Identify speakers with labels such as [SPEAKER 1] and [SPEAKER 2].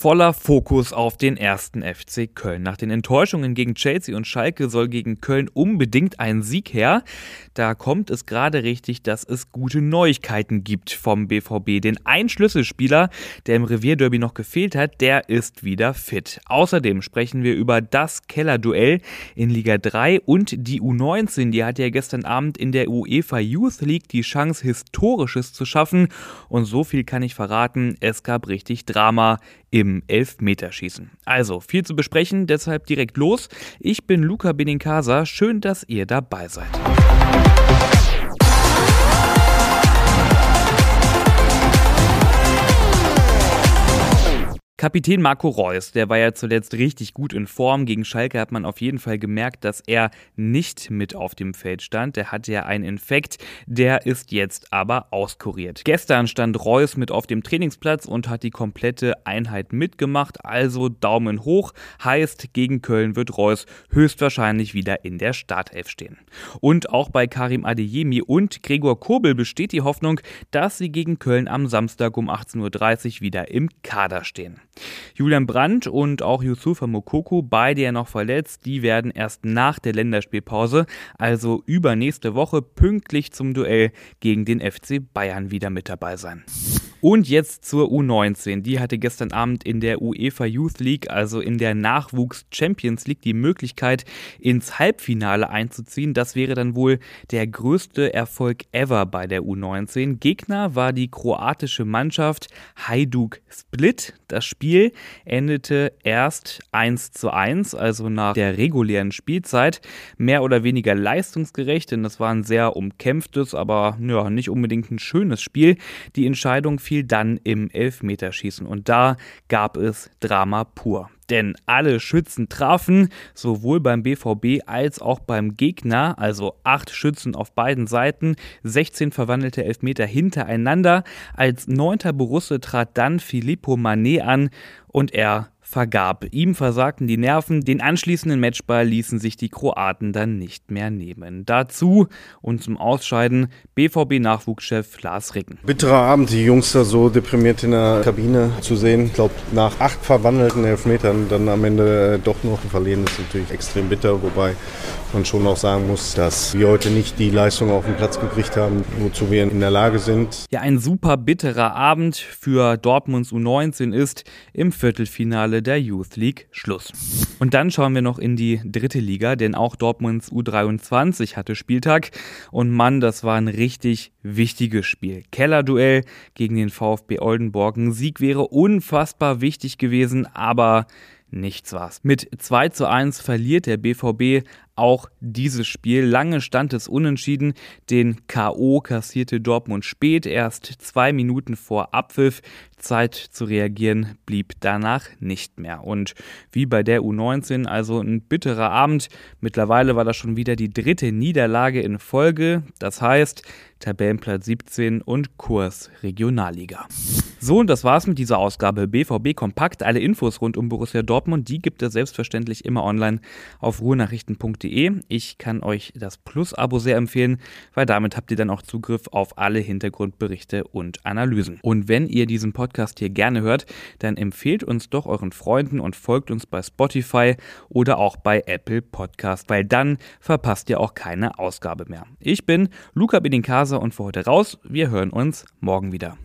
[SPEAKER 1] voller Fokus auf den ersten FC Köln. Nach den Enttäuschungen gegen Chelsea und Schalke soll gegen Köln unbedingt ein Sieg her. Da kommt es gerade richtig, dass es gute Neuigkeiten gibt vom BVB. Den ein Schlüsselspieler, der im Revierderby noch gefehlt hat, der ist wieder fit. Außerdem sprechen wir über das Kellerduell in Liga 3 und die U19. Die hatte ja gestern Abend in der UEFA Youth League die Chance, Historisches zu schaffen. Und so viel kann ich verraten, es gab richtig Drama im Elfmeterschießen. Also viel zu besprechen, deshalb direkt los. Ich bin Luca Benincasa, schön, dass ihr dabei seid. Kapitän Marco Reus, der war ja zuletzt richtig gut in Form. Gegen Schalke hat man auf jeden Fall gemerkt, dass er nicht mit auf dem Feld stand. Der hatte ja einen Infekt, der ist jetzt aber auskuriert. Gestern stand Reus mit auf dem Trainingsplatz und hat die komplette Einheit mitgemacht. Also Daumen hoch, heißt gegen Köln wird Reus höchstwahrscheinlich wieder in der Startelf stehen. Und auch bei Karim Adeyemi und Gregor Kobel besteht die Hoffnung, dass sie gegen Köln am Samstag um 18.30 Uhr wieder im Kader stehen. Julian Brandt und auch Yusufa Mokoko, beide ja noch verletzt, die werden erst nach der Länderspielpause, also übernächste Woche, pünktlich zum Duell gegen den FC Bayern wieder mit dabei sein. Und jetzt zur U19. Die hatte gestern Abend in der UEFA Youth League, also in der Nachwuchs Champions League, die Möglichkeit, ins Halbfinale einzuziehen. Das wäre dann wohl der größte Erfolg ever bei der U19. Gegner war die kroatische Mannschaft Hajduk Split. Das Spiel endete erst 1 zu 1, also nach der regulären Spielzeit. Mehr oder weniger leistungsgerecht, denn das war ein sehr umkämpftes, aber ja, nicht unbedingt ein schönes Spiel. Die Entscheidung fiel dann im Elfmeterschießen und da gab es Drama pur. Denn alle Schützen trafen, sowohl beim BVB als auch beim Gegner, also acht Schützen auf beiden Seiten, 16 verwandelte Elfmeter hintereinander. Als neunter Borusse trat dann Filippo Manet an und er vergab. Ihm versagten die Nerven, den anschließenden Matchball ließen sich die Kroaten dann nicht mehr nehmen. Dazu und zum Ausscheiden BVB-Nachwuchschef Lars Ricken.
[SPEAKER 2] Bitterer Abend, die Jungs da so deprimiert in der Kabine zu sehen. Ich glaube, nach acht verwandelten Elfmetern dann am Ende äh, doch noch ein Verlieren ist natürlich extrem bitter, wobei man schon auch sagen muss, dass wir heute nicht die Leistung auf den Platz gekriegt haben, wozu wir in der Lage sind.
[SPEAKER 1] Ja, ein super bitterer Abend für Dortmunds U19 ist im Viertelfinale der Youth League Schluss. Und dann schauen wir noch in die dritte Liga, denn auch Dortmunds U23 hatte Spieltag. Und Mann, das war ein richtig wichtiges Spiel. Kellerduell gegen den VfB Oldenburg. Ein Sieg wäre unfassbar wichtig gewesen, aber nichts war's. Mit 2 zu 1 verliert der BVB auch dieses Spiel. Lange stand es unentschieden. Den K.O. kassierte Dortmund spät, erst zwei Minuten vor Abpfiff. Zeit zu reagieren blieb danach nicht mehr. Und wie bei der U19, also ein bitterer Abend. Mittlerweile war das schon wieder die dritte Niederlage in Folge. Das heißt, Tabellenplatz 17 und Kurs Regionalliga. So, und das war's mit dieser Ausgabe BVB Kompakt. Alle Infos rund um Borussia Dortmund, die gibt es selbstverständlich immer online auf ruhenachrichten.de. Ich kann euch das Plus-Abo sehr empfehlen, weil damit habt ihr dann auch Zugriff auf alle Hintergrundberichte und Analysen. Und wenn ihr diesen Podcast hier gerne hört, dann empfehlt uns doch euren Freunden und folgt uns bei Spotify oder auch bei Apple Podcast, weil dann verpasst ihr auch keine Ausgabe mehr. Ich bin Luca Benincasa und für heute raus. Wir hören uns morgen wieder.